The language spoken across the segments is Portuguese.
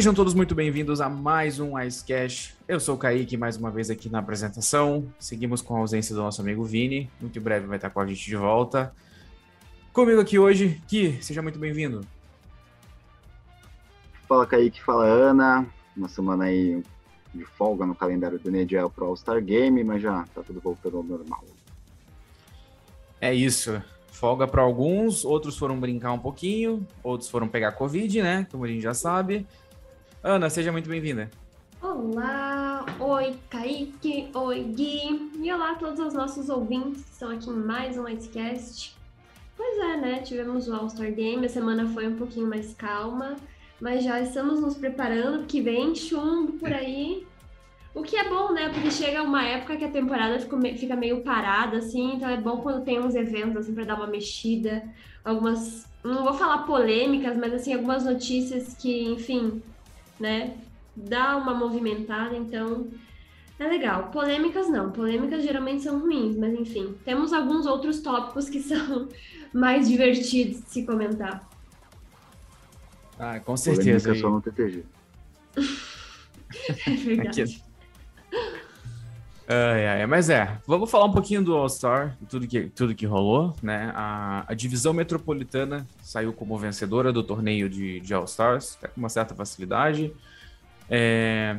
Sejam todos muito bem-vindos a mais um Icecast. Eu sou o Kaique, mais uma vez aqui na apresentação. Seguimos com a ausência do nosso amigo Vini. Muito em breve vai estar com a gente de volta. Comigo aqui hoje, Ki, seja muito bem-vindo. Fala Kaique, fala Ana. Uma semana aí de folga no calendário do Nediel pro All-Star Game, mas já tá tudo voltando ao normal. É isso. Folga para alguns, outros foram brincar um pouquinho, outros foram pegar Covid, né? Como a gente já sabe. Ana, seja muito bem-vinda. Olá, oi Kaique, oi Gui, e olá a todos os nossos ouvintes que estão aqui em mais um Icecast. Pois é, né? Tivemos o All-Star Game, a semana foi um pouquinho mais calma, mas já estamos nos preparando, que vem chumbo por aí. O que é bom, né? Porque chega uma época que a temporada fica meio parada, assim, então é bom quando tem uns eventos, assim, para dar uma mexida. Algumas, não vou falar polêmicas, mas, assim, algumas notícias que, enfim, né, dá uma movimentada, então é legal. Polêmicas não, polêmicas geralmente são ruins, mas enfim, temos alguns outros tópicos que são mais divertidos de se comentar. Ah, com certeza. Polêmica só no TTG. é verdade. Aqui. Ai, ai, mas é, vamos falar um pouquinho do All-Star, tudo que, tudo que rolou, né? A, a, divisão metropolitana saiu como vencedora do torneio de, de All-Stars, com uma certa facilidade. É,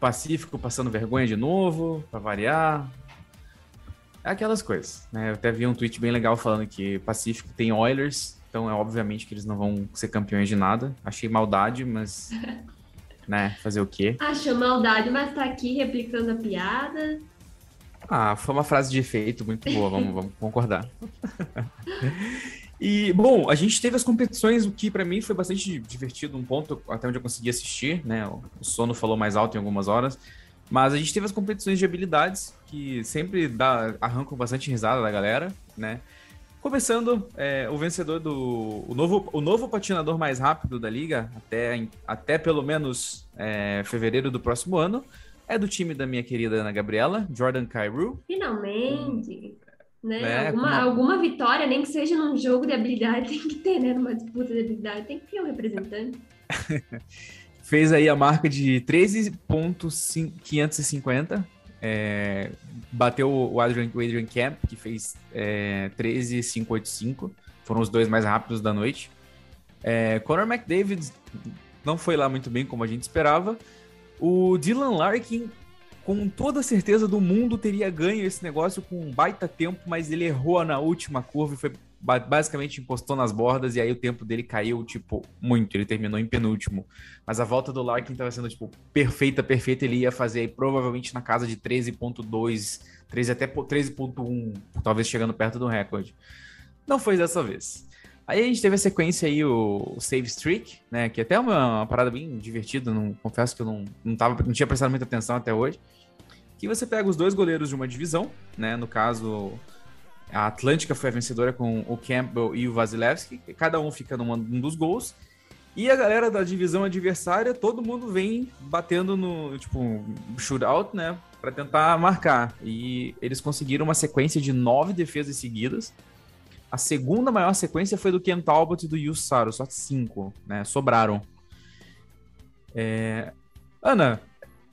Pacífico passando vergonha de novo, para variar. É aquelas coisas, né? Eu até vi um tweet bem legal falando que Pacífico tem Oilers, então é obviamente que eles não vão ser campeões de nada. Achei maldade, mas né? Fazer o quê? Achou maldade, mas tá aqui replicando a piada. Ah, foi uma frase de efeito muito boa, vamos, vamos concordar. e, bom, a gente teve as competições, o que para mim foi bastante divertido, um ponto até onde eu consegui assistir, né? O sono falou mais alto em algumas horas. Mas a gente teve as competições de habilidades, que sempre dá, arrancam bastante risada da galera, né? Começando, é, o vencedor do. O novo, o novo patinador mais rápido da liga, até, até pelo menos é, fevereiro do próximo ano, é do time da minha querida Ana Gabriela, Jordan Cairo. Finalmente! Né? né? Alguma, uma... alguma vitória, nem que seja num jogo de habilidade, tem que ter, né? Numa disputa de habilidade, tem que ter um representante. Fez aí a marca de 13,550 é, bateu o Adrian, o Adrian Camp, que fez é, 13,585. Foram os dois mais rápidos da noite. É, Conor McDavid não foi lá muito bem como a gente esperava. O Dylan Larkin, com toda certeza do mundo, teria ganho esse negócio com um baita tempo, mas ele errou na última curva e foi basicamente encostou nas bordas e aí o tempo dele caiu, tipo, muito. Ele terminou em penúltimo. Mas a volta do Larkin estava sendo, tipo, perfeita, perfeita. Ele ia fazer aí, provavelmente na casa de 13.2, 13 até 13.1, talvez chegando perto do recorde. Não foi dessa vez. Aí a gente teve a sequência aí, o, Save Streak, né? Que até é uma, uma parada bem divertida. Não, confesso que eu não, não, tava, não tinha prestado muita atenção até hoje. Que você pega os dois goleiros de uma divisão, né? No caso, a Atlântica foi a vencedora com o Campbell e o Vasilevski, cada um fica num um dos gols. E a galera da divisão adversária, todo mundo vem batendo no, tipo, shootout, né? Pra tentar marcar. E eles conseguiram uma sequência de nove defesas seguidas. A segunda maior sequência foi do Ken Talbot e do Yu Saro, só cinco, né? Sobraram. É... Ana,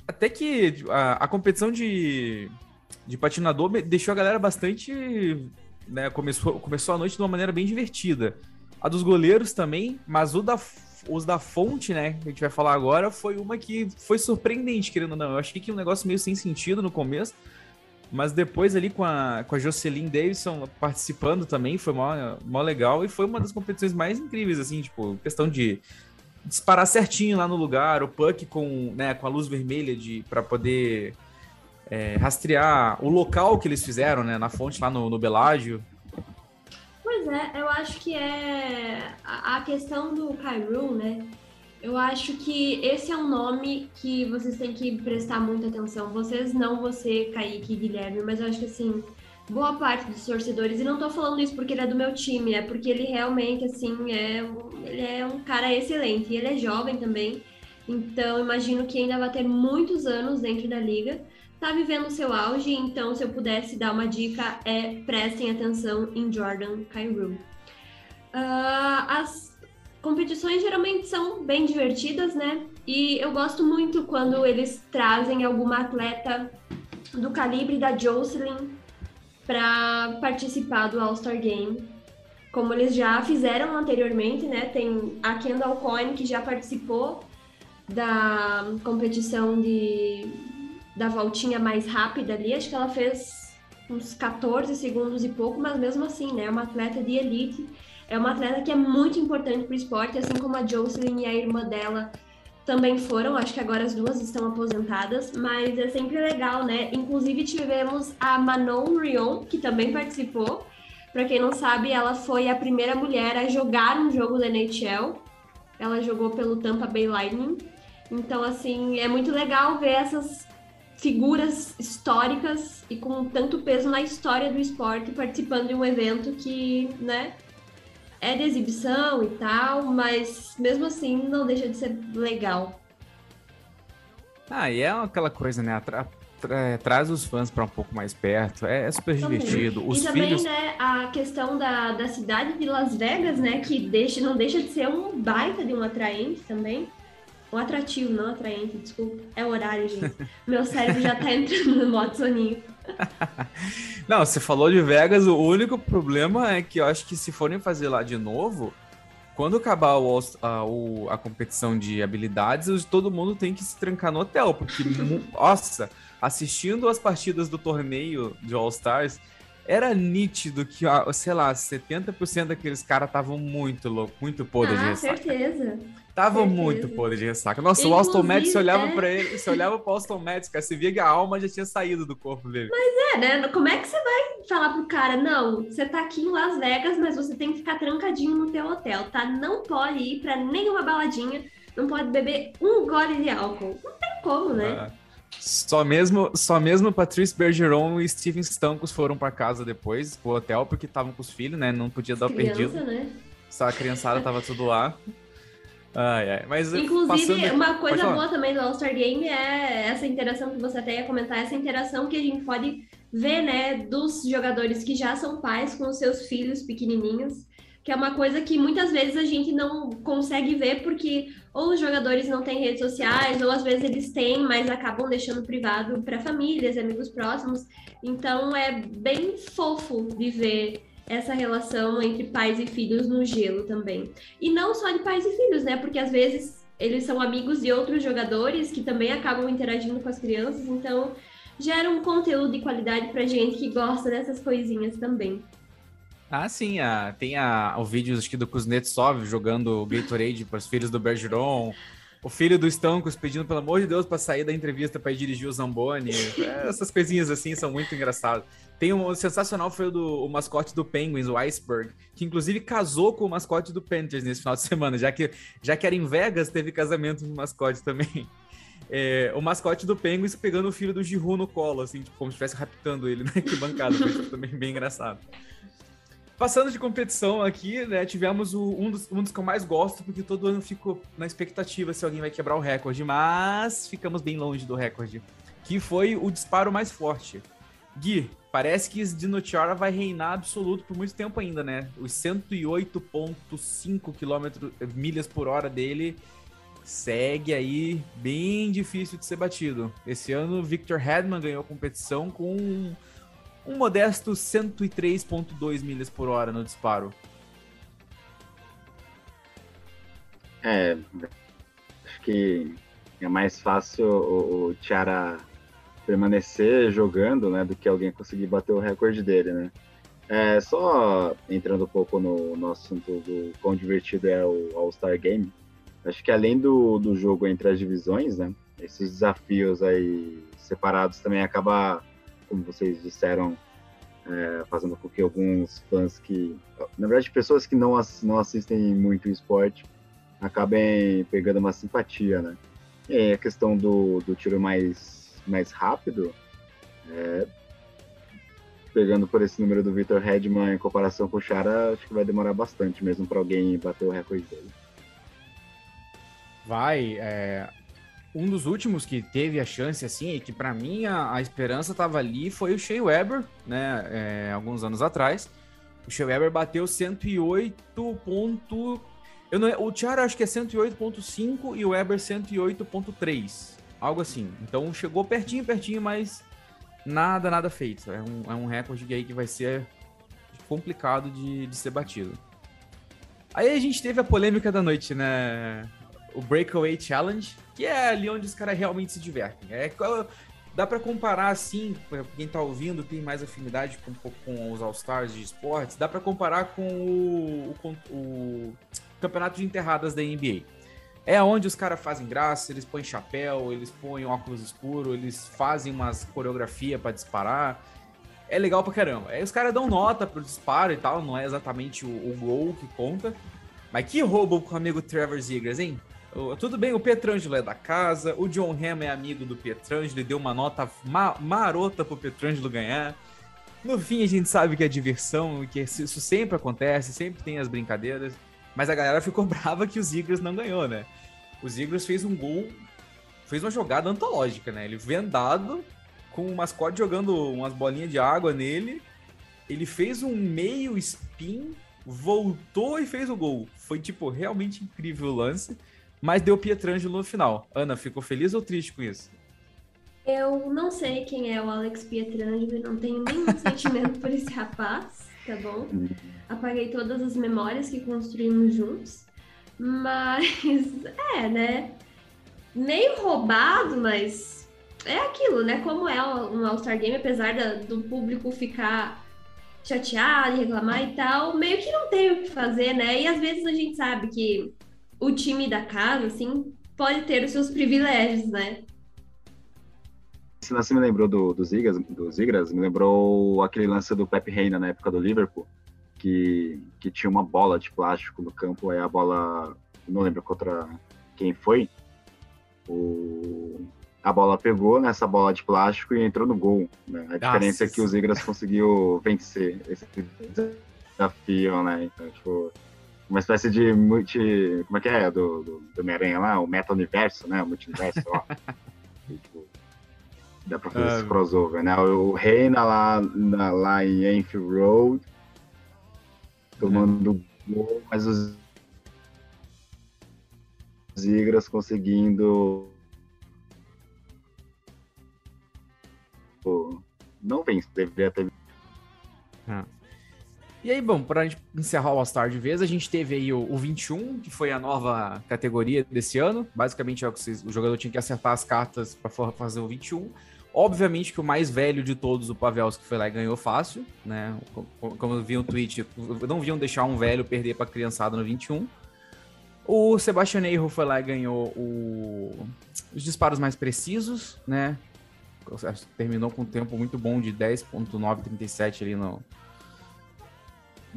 até que a, a competição de, de patinador deixou a galera bastante. Né, começou, começou a noite de uma maneira bem divertida. A dos goleiros também, mas o da, os da fonte, né, que a gente vai falar agora, foi uma que foi surpreendente, querendo ou não. Eu achei que um negócio meio sem sentido no começo, mas depois ali com a, com a Jocelyn Davidson participando também, foi mó, mó legal e foi uma das competições mais incríveis, assim, tipo, questão de disparar certinho lá no lugar, o puck com, né, com a luz vermelha de para poder é, rastrear o local que eles fizeram, né? Na fonte lá no, no Belágio. Pois é, eu acho que é a, questão do Cairo, né? Eu acho que esse é um nome que vocês têm que prestar muita atenção. Vocês não, você, Kaique e Guilherme, mas eu acho que assim, boa parte dos torcedores, e não tô falando isso porque ele é do meu time, é porque ele realmente, assim, é, ele é um cara excelente. E ele é jovem também, então imagino que ainda vai ter muitos anos dentro da liga tá vivendo o seu auge, então se eu pudesse dar uma dica é prestem atenção em Jordan Cairo. Uh, as competições geralmente são bem divertidas, né? E eu gosto muito quando eles trazem alguma atleta do calibre da Jocelyn para participar do All-Star Game. Como eles já fizeram anteriormente, né? Tem a Kendall Coyne que já participou da competição de da voltinha mais rápida ali. Acho que ela fez uns 14 segundos e pouco, mas mesmo assim, né? É uma atleta de elite. É uma atleta que é muito importante para o esporte, assim como a Jocelyn e a irmã dela também foram. Acho que agora as duas estão aposentadas, mas é sempre legal, né? Inclusive tivemos a Manon Rion, que também participou. Para quem não sabe, ela foi a primeira mulher a jogar um jogo da NHL. Ela jogou pelo Tampa Bay Lightning. Então, assim, é muito legal ver essas figuras históricas e com tanto peso na história do esporte participando de um evento que, né, é de exibição e tal, mas mesmo assim não deixa de ser legal. Ah, e é aquela coisa, né? Tra tra traz os fãs para um pouco mais perto, é, é super também. divertido. Os e também, filhos... né, a questão da, da cidade de Las Vegas, né, que deixa, não deixa de ser um baita de um atraente também. Um atrativo, não atraente, desculpa. É horário, gente. Meu cérebro já tá entrando no modo soninho. não, você falou de Vegas, o único problema é que eu acho que se forem fazer lá de novo, quando acabar o, a, a competição de habilidades, todo mundo tem que se trancar no hotel, porque, nossa, assistindo as partidas do torneio de All-Stars, era nítido que, sei lá, 70% daqueles caras estavam muito louco, muito podres ah, ressaca. Tava certeza. muito podre de ressaca. Nossa, Inclusive, o Austin Mattis, você olhava é... pra ele, você olhava pro Austin Mattis, cara, você via que a alma já tinha saído do corpo dele. Mas é, né? Como é que você vai falar pro cara, não, você tá aqui em Las Vegas, mas você tem que ficar trancadinho no teu hotel, tá? Não pode ir pra nenhuma baladinha, não pode beber um gole de álcool. Não tem como, né? Ah. Só mesmo, só mesmo Patrice Bergeron e Steven Stankos foram para casa depois, pro hotel, porque estavam com os filhos, né? Não podia dar o perdido. Né? Só a criançada tava tudo lá. Ai, ai. Mas Inclusive, passando... uma coisa boa também do All-Star Game é essa interação que você até ia comentar, essa interação que a gente pode ver, né, dos jogadores que já são pais com os seus filhos pequenininhos que é uma coisa que muitas vezes a gente não consegue ver porque ou os jogadores não têm redes sociais, ou às vezes eles têm, mas acabam deixando privado para famílias, amigos próximos. Então é bem fofo de ver essa relação entre pais e filhos no gelo também. E não só de pais e filhos, né? Porque às vezes eles são amigos de outros jogadores que também acabam interagindo com as crianças, então gera um conteúdo de qualidade pra gente que gosta dessas coisinhas também. Ah, sim, a, tem a, o vídeo acho que do Kuznetsov jogando Gatorade para os filhos do Bergeron, o filho do Stancos pedindo pelo amor de Deus para sair da entrevista para ir dirigir o Zamboni. É, essas coisinhas assim são muito engraçadas. Tem um sensacional foi o, do, o mascote do Penguins, o Iceberg, que inclusive casou com o mascote do Panthers nesse final de semana, já que já que era em Vegas, teve casamento no mascote também. É, o mascote do Penguins pegando o filho do Giroud no colo, assim, tipo, como se estivesse raptando ele, né? Que bancada, foi também bem engraçado. Passando de competição aqui, né, tivemos o, um, dos, um dos que eu mais gosto, porque todo ano fico na expectativa se alguém vai quebrar o recorde, mas ficamos bem longe do recorde, que foi o disparo mais forte. Gui, parece que Dinochara vai reinar absoluto por muito tempo ainda, né? Os 108.5 km milhas por hora dele segue aí bem difícil de ser batido. Esse ano, Victor Hedman ganhou a competição com um modesto 103,2 milhas por hora no disparo. É, acho que é mais fácil o, o Tiara permanecer jogando, né, do que alguém conseguir bater o recorde dele, né. É, só entrando um pouco no, no assunto do quão divertido é o All-Star Game, acho que além do, do jogo entre as divisões, né, esses desafios aí separados também acaba como vocês disseram, é, fazendo com que alguns fãs que, na verdade, pessoas que não, não assistem muito esporte, acabem pegando uma simpatia, né? E a questão do, do tiro mais, mais rápido, é, pegando por esse número do Victor Hedman em comparação com o Chara, acho que vai demorar bastante mesmo para alguém bater o recorde dele. Vai, é, um dos últimos que teve a chance, assim, e que para mim a, a, esperança tava ali, foi o Shea Weber, né, é, alguns anos atrás. O Shea Weber bateu 108 ponto... Eu não, o Tiara acho que é 108.5 e o Weber 108.3. Algo assim. Então chegou pertinho, pertinho, mas nada, nada feito. É um, é um recorde aí que vai ser complicado de, de ser batido. Aí a gente teve a polêmica da noite, né? O Breakaway Challenge, que é ali onde os caras realmente se divertem. É, dá para comparar assim, quem tá ouvindo tem mais afinidade com, com os All-Stars de esportes, dá para comparar com o, o, o, campeonato de enterradas da NBA. É onde os caras fazem graça, eles põem chapéu, eles põem óculos escuros, eles fazem umas coreografia para disparar. É legal pra caramba. Aí os caras dão nota pro disparo e tal, não é exatamente o, o gol que conta. Mas que roubo com o amigo Trevor Zegras, hein? Tudo bem, o Petrangelo é da casa, o John Hamm é amigo do Petrangelo e deu uma nota ma marota pro Petrangelo ganhar. No fim, a gente sabe que é diversão, que isso sempre acontece, sempre tem as brincadeiras. Mas a galera ficou brava que o Zigras não ganhou, né? O Zigras fez um gol, fez uma jogada antológica, né? Ele vendado, com o mascote jogando umas bolinhas de água nele. Ele fez um meio spin, voltou e fez o gol. Foi, tipo, realmente incrível o lance mas deu Pietrangelo no final. Ana, ficou feliz ou triste com isso? Eu não sei quem é o Alex Pietrangelo e não tenho nenhum sentimento por esse rapaz, tá bom? Apaguei todas as memórias que construímos juntos. Mas, é, né? Meio roubado, mas é aquilo, né? Como é um All-Star Game, apesar da, do público ficar chateado, reclamar e tal, meio que não tem o que fazer, né? E às vezes a gente sabe que o time da casa, assim, pode ter os seus privilégios, né? Esse lance me lembrou do, do, Zigas, do Zigras, me lembrou aquele lance do Pep Reina na época do Liverpool, que, que tinha uma bola de plástico no campo, aí a bola, não lembro contra quem foi, o, a bola pegou nessa bola de plástico e entrou no gol. Né? A diferença Nossa. é que o Zigras conseguiu vencer esse desafio, né? Então, tipo, uma espécie de multi. Como é que é? Do, do, do Homem-Aranha lá, o meta-universo, né? O multiverso, ó. e, tipo, dá pra fazer esse ah. crossover, né? O Reina lá, na, lá em Enfield Road, tomando é. gol, mas os Zigras conseguindo. Não vence, deveria ter. Ah. E aí, bom, para encerrar o All-Star de vez, a gente teve aí o, o 21, que foi a nova categoria desse ano. Basicamente, é o, que vocês, o jogador tinha que acertar as cartas para fazer o 21. Obviamente que o mais velho de todos, o Pavelski, foi lá e ganhou fácil, né? Como eu vi um tweet, não viam deixar um velho perder para criançada no 21. O Sebastian Eiro foi lá e ganhou o... os disparos mais precisos, né? Terminou com um tempo muito bom de 10.937 ali no,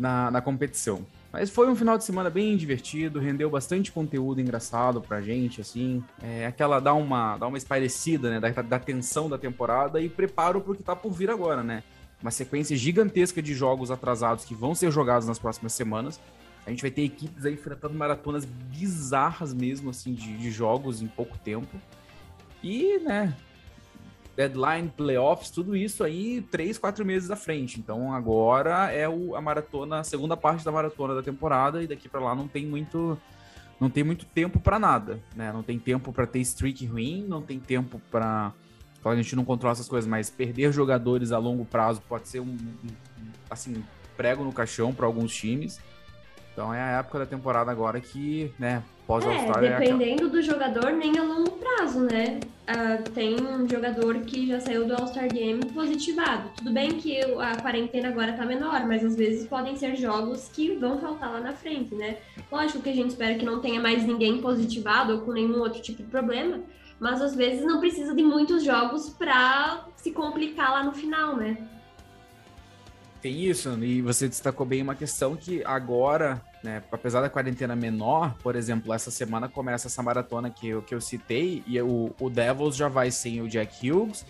na, na competição. Mas foi um final de semana bem divertido, rendeu bastante conteúdo engraçado pra gente, assim. É, aquela dá uma, dá uma espairecida, né, da, da tensão da temporada e preparo pro que tá por vir agora, né? Uma sequência gigantesca de jogos atrasados que vão ser jogados nas próximas semanas. A gente vai ter equipes aí enfrentando maratonas bizarras mesmo, assim, de, de jogos em pouco tempo. E, né, deadline, playoffs, tudo isso aí três, quatro meses à frente. Então agora é o, a maratona, a segunda parte da maratona da temporada e daqui para lá não tem muito não tem muito tempo para nada, né? Não tem tempo para ter streak ruim, não tem tempo para a gente não controla essas coisas, mas perder jogadores a longo prazo pode ser um, um assim prego no caixão para alguns times. Então é a época da temporada agora que, né, pós All-Star é, dependendo é do jogador, nem a longo prazo, né? Uh, tem um jogador que já saiu do All-Star Game positivado. Tudo bem que a quarentena agora tá menor, mas às vezes podem ser jogos que vão faltar lá na frente, né? Lógico que a gente espera que não tenha mais ninguém positivado ou com nenhum outro tipo de problema, mas às vezes não precisa de muitos jogos para se complicar lá no final, né? Tem isso, e você destacou bem uma questão que agora, né, apesar da quarentena menor, por exemplo, essa semana começa essa maratona que eu, que eu citei, e o, o Devils já vai sem o Jack Hughes,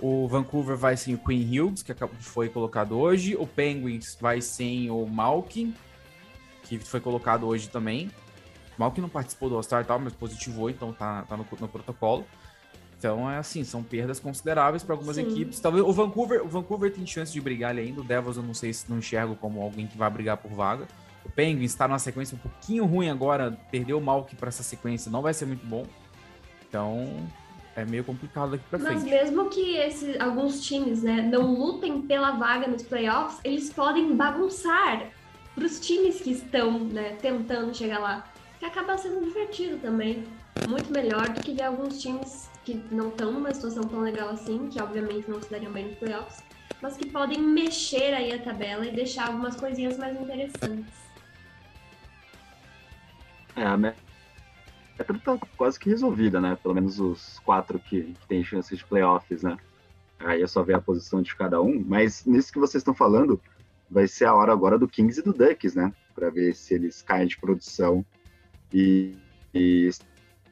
o Vancouver vai sem o Queen Hughes, que foi colocado hoje, o Penguins vai sem o Malkin, que foi colocado hoje também. Malkin não participou do All-Star e tal, mas positivou, então tá, tá no, no protocolo. Então, é assim, são perdas consideráveis para algumas Sim. equipes. Talvez o Vancouver, o Vancouver tem chance de brigar ali ainda. O Devils eu não sei se não enxergo como alguém que vai brigar por vaga. Penguins está numa sequência um pouquinho ruim agora, perdeu o Malk para essa sequência, não vai ser muito bom. Então, é meio complicado daqui para frente. Mas mesmo que esses, alguns times né, não lutem pela vaga nos playoffs, eles podem bagunçar para os times que estão né, tentando chegar lá. Que acaba sendo divertido também. Muito melhor do que ver alguns times que não estão numa situação tão legal assim, que obviamente não se dariam bem nos playoffs, mas que podem mexer aí a tabela e deixar algumas coisinhas mais interessantes. É, a meta tá quase que resolvida, né? Pelo menos os quatro que, que têm chances de playoffs, né? Aí é só ver a posição de cada um. Mas nisso que vocês estão falando, vai ser a hora agora do Kings e do Ducks, né? Para ver se eles caem de produção e, e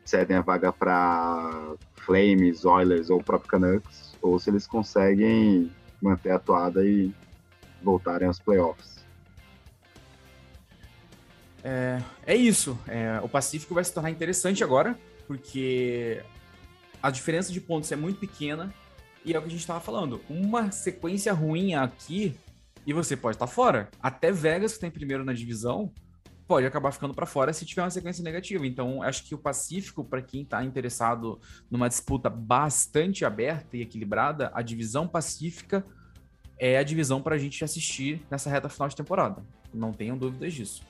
cedem a vaga para Flames, Oilers ou próprio Canucks, ou se eles conseguem manter a toada e voltarem aos playoffs. É, é isso. É, o Pacífico vai se tornar interessante agora, porque a diferença de pontos é muito pequena e é o que a gente estava falando. Uma sequência ruim aqui e você pode estar tá fora. Até Vegas, que tem primeiro na divisão, pode acabar ficando para fora se tiver uma sequência negativa. Então, acho que o Pacífico, para quem está interessado numa disputa bastante aberta e equilibrada, a divisão Pacífica é a divisão para a gente assistir nessa reta final de temporada. Não tenham dúvidas disso.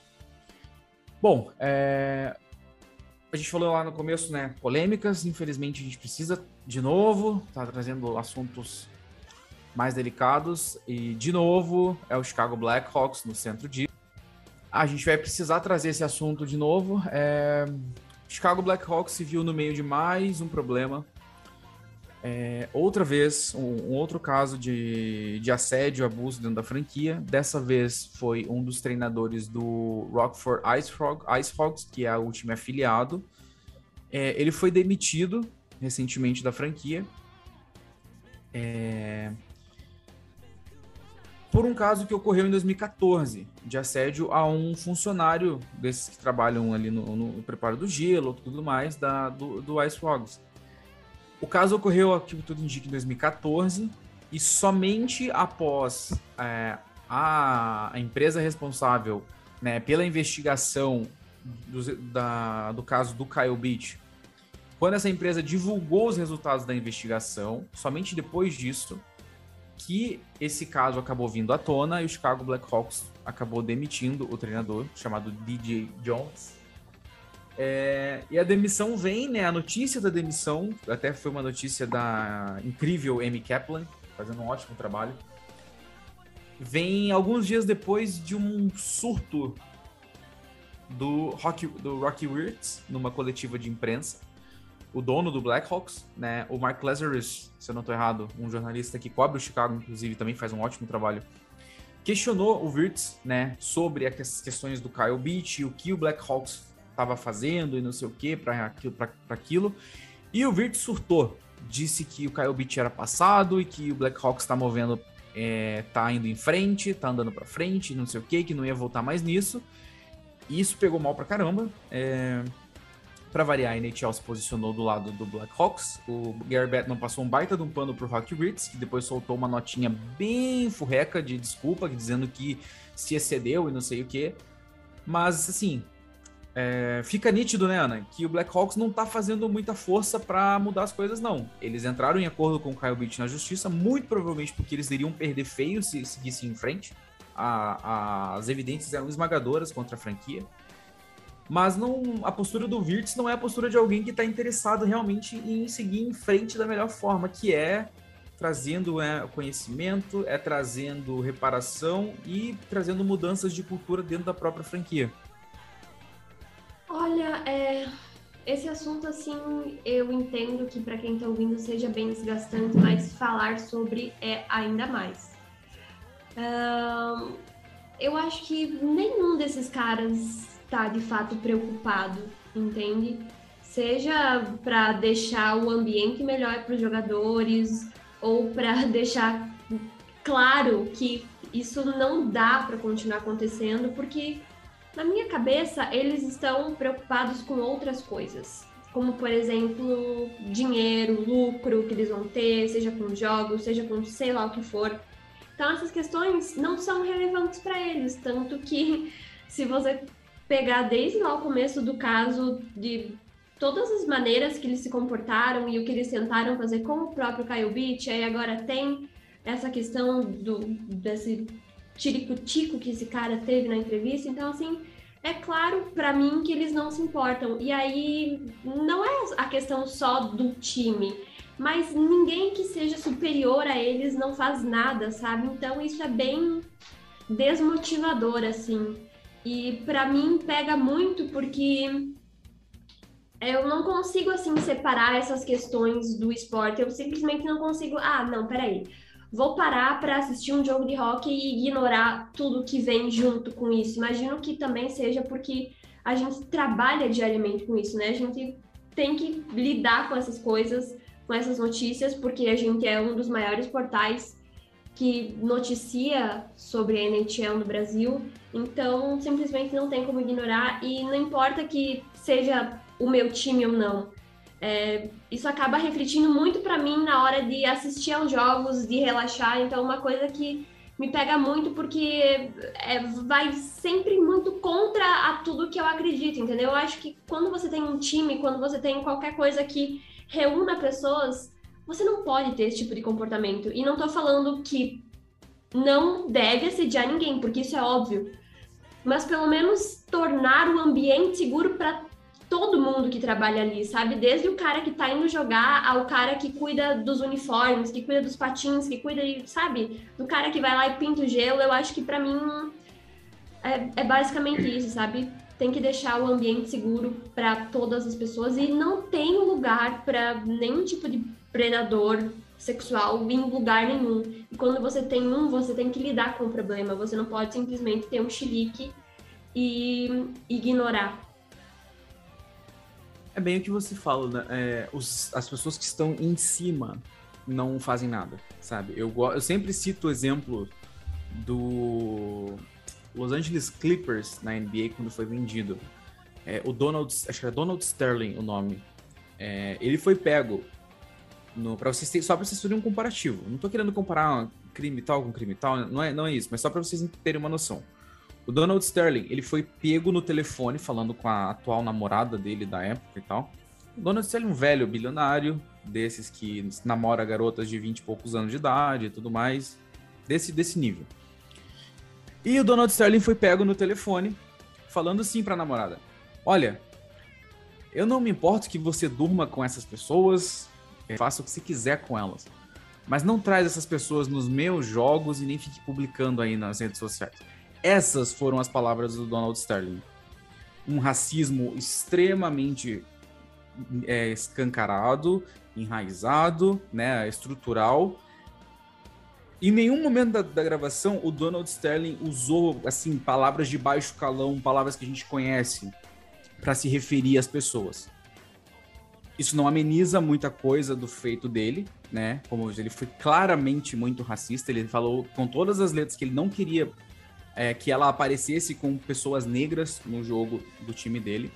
Bom, é... a gente falou lá no começo, né? Polêmicas, infelizmente a gente precisa de novo, tá trazendo assuntos mais delicados e de novo é o Chicago Blackhawks no centro de. A gente vai precisar trazer esse assunto de novo. É... Chicago Blackhawks se viu no meio de mais um problema é, outra vez, um, um, outro caso de, de assédio, abuso dentro da franquia. Dessa vez foi um dos treinadores do Rockford Ice, Frog, Ice Hogs, que é o time afiliado. É, ele foi demitido recentemente da franquia. É, por um caso que ocorreu em 2014, de assédio a um funcionário desses que trabalham ali no, no preparo do gelo tudo mais da, do, do Ice Frogs. O caso ocorreu, aqui tudo indica, em 2014, e somente após é, a, a, empresa responsável né, pela investigação do, da, do caso do Kyle Beach, quando essa empresa divulgou os resultados da investigação, somente depois disso, que esse caso acabou vindo à tona e o Chicago Blackhawks acabou demitindo o treinador chamado DJ Jones é, e a demissão vem, né? A notícia da demissão, até foi uma notícia da incrível Amy Kaplan, fazendo um ótimo trabalho. Vem alguns dias depois de um surto do Rocky, do Rocky Wirtz numa coletiva de imprensa. O dono do Blackhawks, né? O Mark Lazarus, se eu não estou errado, um jornalista que cobre o Chicago, inclusive, também faz um ótimo trabalho. Questionou o Wirtz, né? Sobre as questões do Kyle Beach, o que o Blackhawks estava fazendo e não sei o que para aquilo, aquilo. E o Virt surtou. Disse que o Kyle Beach era passado e que o Blackhawks está movendo, é, tá indo em frente, tá andando para frente, não sei o que, que não ia voltar mais nisso. E isso pegou mal pra caramba. É... Para variar, a NHL se posicionou do lado do Blackhawks. O Gary Bettman passou um baita de um pano pro Rocky Ritz, que depois soltou uma notinha bem furreca de desculpa, dizendo que se excedeu e não sei o que. Mas, assim, é, fica nítido, né, Ana, que o Blackhawks não tá fazendo muita força para mudar as coisas, não. Eles entraram em acordo com o Kyle Beach na justiça, muito provavelmente porque eles iriam perder feio se seguissem em frente. A, a, as evidências eram esmagadoras contra a franquia. Mas não, a postura do Virtus não é a postura de alguém que está interessado realmente em seguir em frente da melhor forma, que é trazendo é, conhecimento, é trazendo reparação e trazendo mudanças de cultura dentro da própria franquia. Olha, é, esse assunto, assim, eu entendo que para quem está ouvindo seja bem desgastante, mas falar sobre é ainda mais. Eu acho que nenhum desses caras está de fato preocupado, entende? Seja para deixar o ambiente melhor para os jogadores ou para deixar claro que isso não dá para continuar acontecendo, porque na minha cabeça, eles estão preocupados com outras coisas, como por exemplo, dinheiro, lucro que eles vão ter, seja com jogos, seja com sei lá o que for. Então essas questões não são relevantes para eles, tanto que se você pegar desde lá o começo do caso de todas as maneiras que eles se comportaram e o que eles tentaram fazer com o próprio Kyle Beach, aí agora tem essa questão do desse tirico-tico que esse cara teve na entrevista, então assim, é claro para mim que eles não se importam. E aí não é a questão só do time, mas ninguém que seja superior a eles não faz nada, sabe? Então isso é bem desmotivador assim. E para mim pega muito porque eu não consigo assim separar essas questões do esporte. Eu simplesmente não consigo. Ah, não, peraí. Vou parar para assistir um jogo de hockey e ignorar tudo que vem junto com isso. Imagino que também seja porque a gente trabalha diariamente com isso, né? A gente tem que lidar com essas coisas, com essas notícias, porque a gente é um dos maiores portais que noticia sobre a NHL no Brasil, então simplesmente não tem como ignorar e não importa que seja o meu time ou não. É, isso acaba refletindo muito para mim na hora de assistir aos jogos, de relaxar. Então, uma coisa que me pega muito porque é, vai sempre muito contra a tudo que eu acredito, entendeu? Eu acho que quando você tem um time, quando você tem qualquer coisa que reúna pessoas, você não pode ter esse tipo de comportamento. E não tô falando que não deve assediar ninguém, porque isso é óbvio. Mas pelo menos tornar o ambiente seguro para todo mundo que trabalha ali, sabe? Desde o cara que tá indo jogar ao cara que cuida dos uniformes, que cuida dos patins, que cuida, sabe? Do cara que vai lá e pinta o gelo. Eu acho que para mim é, é basicamente isso, sabe? Tem que deixar o ambiente seguro para todas as pessoas e não tem lugar para nenhum tipo de predador sexual em lugar nenhum. E quando você tem um, você tem que lidar com o problema. Você não pode simplesmente ter um chilique e ignorar. É bem o que você fala, né? É, os, as pessoas que estão em cima não fazem nada, sabe? Eu, eu sempre cito o exemplo do Los Angeles Clippers na NBA quando foi vendido. É, o Donald, acho que era Donald Sterling o nome. É, ele foi pego no, pra vocês terem, só para vocês terem um comparativo. Não tô querendo comparar crime tal com crime tal, não é, não é isso, mas só para vocês terem uma noção. O Donald Sterling, ele foi pego no telefone falando com a atual namorada dele da época e tal. O Donald Sterling, um velho bilionário, desses que namora garotas de 20 e poucos anos de idade e tudo mais, desse, desse nível. E o Donald Sterling foi pego no telefone falando assim pra namorada: Olha, eu não me importo que você durma com essas pessoas, faça o que você quiser com elas. Mas não traz essas pessoas nos meus jogos e nem fique publicando aí nas redes sociais. Essas foram as palavras do Donald Sterling. Um racismo extremamente é, escancarado, enraizado, né, estrutural. Em nenhum momento da, da, gravação o Donald Sterling usou assim palavras de baixo calão, palavras que a gente conhece, para se referir às pessoas. Isso não ameniza muita coisa do feito dele, né? Como ele foi claramente muito racista, ele falou com todas as letras que ele não queria é, que ela aparecesse com pessoas negras no jogo do time dele.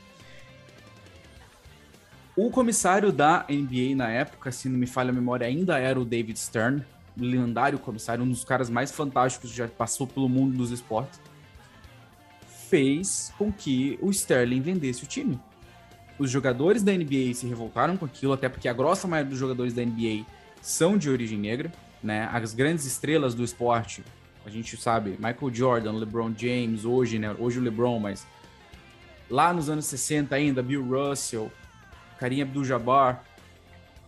O comissário da NBA na época, se não me falha a memória, ainda era o David Stern, lendário comissário, um dos caras mais fantásticos que já passou pelo mundo dos esportes. Fez com que o Sterling vendesse o time. Os jogadores da NBA se revoltaram com aquilo, até porque a grossa maioria dos jogadores da NBA são de origem negra, né? As grandes estrelas do esporte a gente sabe, Michael Jordan, LeBron James, hoje, né? Hoje o LeBron, mas lá nos anos 60 ainda, Bill Russell, Karim Abdul-Jabbar.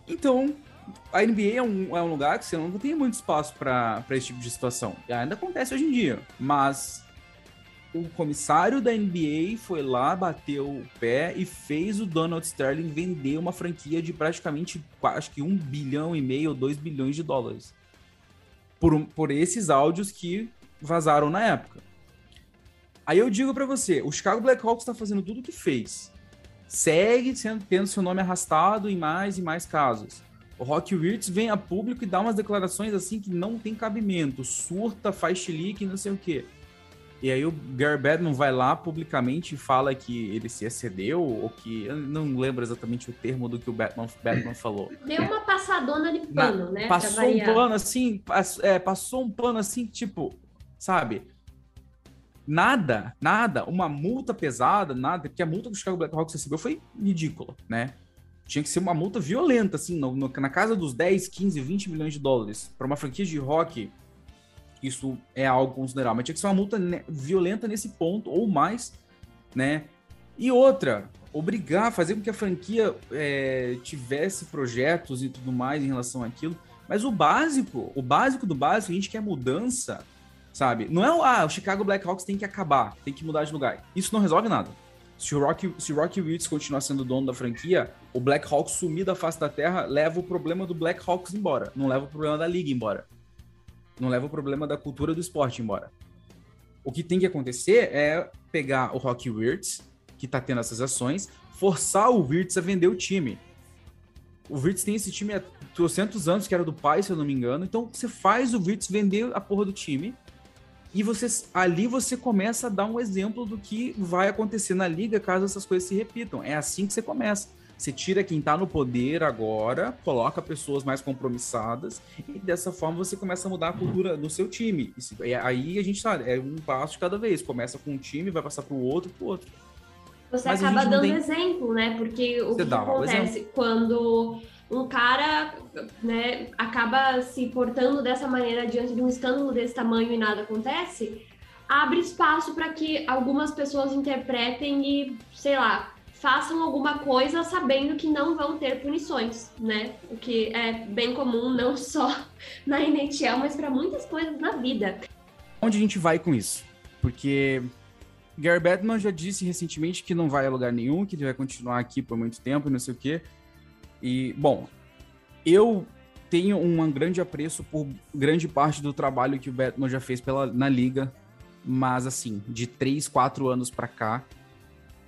Então, a NBA é um, é um lugar que você não tem muito espaço para esse tipo de situação. E ainda acontece hoje em dia, mas o comissário da NBA foi lá, bateu o pé e fez o Donald Sterling vender uma franquia de praticamente, acho que um bilhão e meio ou dois bilhões de dólares por, por esses áudios que vazaram na época. Aí eu digo para você, o Chicago Blackhawks está fazendo tudo o que fez. Segue sendo, tendo seu nome arrastado em mais e mais casos. O Rock Wirtz vem a público e dá umas declarações assim que não tem cabimento. Surta, faz chilique, não sei o quê. E aí o Gary Bettman vai lá publicamente e fala que ele se excedeu, ou que. Eu não lembro exatamente o termo do que o Batman, Batman falou. Deu uma passadona de pano, Na, né? Passou um pano assim, é, passou um pano assim, tipo, sabe? nada, nada, uma multa pesada, nada, porque a multa que o Chicago Blackhawks recebeu foi ridícula, né? Tinha que ser uma multa violenta, assim, no, no, na casa dos 10, 15, 20 milhões de dólares. Para uma franquia de rock, isso é algo considerável. Mas tinha que ser uma multa violenta nesse ponto, ou mais, né? E outra, obrigar, fazer com que a franquia é, tivesse projetos e tudo mais em relação àquilo. Mas o básico, o básico do básico, a gente quer mudança, sabe? Não é o, ah, o Chicago Blackhawks tem que acabar, tem que mudar de lugar. Isso não resolve nada. Se o Rocky, se o Rocky Wills continuar sendo dono da franquia, o Blackhawks sumir da face da terra leva o problema do Blackhawks embora, não leva o problema da liga embora. Não leva o problema da cultura do esporte embora. O que tem que acontecer é pegar o Rocky Wirtz, que tá tendo essas ações, forçar o Wirtz a vender o time. O Wirtz tem esse time há 200 anos, que era do pai, se eu não me engano. Então você faz o Wirtz vender a porra do time. E você, ali você começa a dar um exemplo do que vai acontecer na liga caso essas coisas se repitam. É assim que você começa. Você tira quem está no poder agora, coloca pessoas mais compromissadas e dessa forma você começa a mudar a cultura do seu time. E aí a gente sabe, é um passo de cada vez. Começa com um time, vai passar para o outro, para o outro. Você Mas acaba dando tem... exemplo, né? Porque o que, que acontece quando um cara né, acaba se portando dessa maneira diante de um escândalo desse tamanho e nada acontece, abre espaço para que algumas pessoas interpretem e, sei lá, façam alguma coisa sabendo que não vão ter punições, né? O que é bem comum não só na NHL, mas para muitas coisas na vida. Onde a gente vai com isso? Porque Gary Bettman já disse recentemente que não vai a lugar nenhum, que ele vai continuar aqui por muito tempo não sei o quê. E, bom, eu tenho um grande apreço por grande parte do trabalho que o Bettman já fez pela, na liga, mas assim, de três, quatro anos para cá,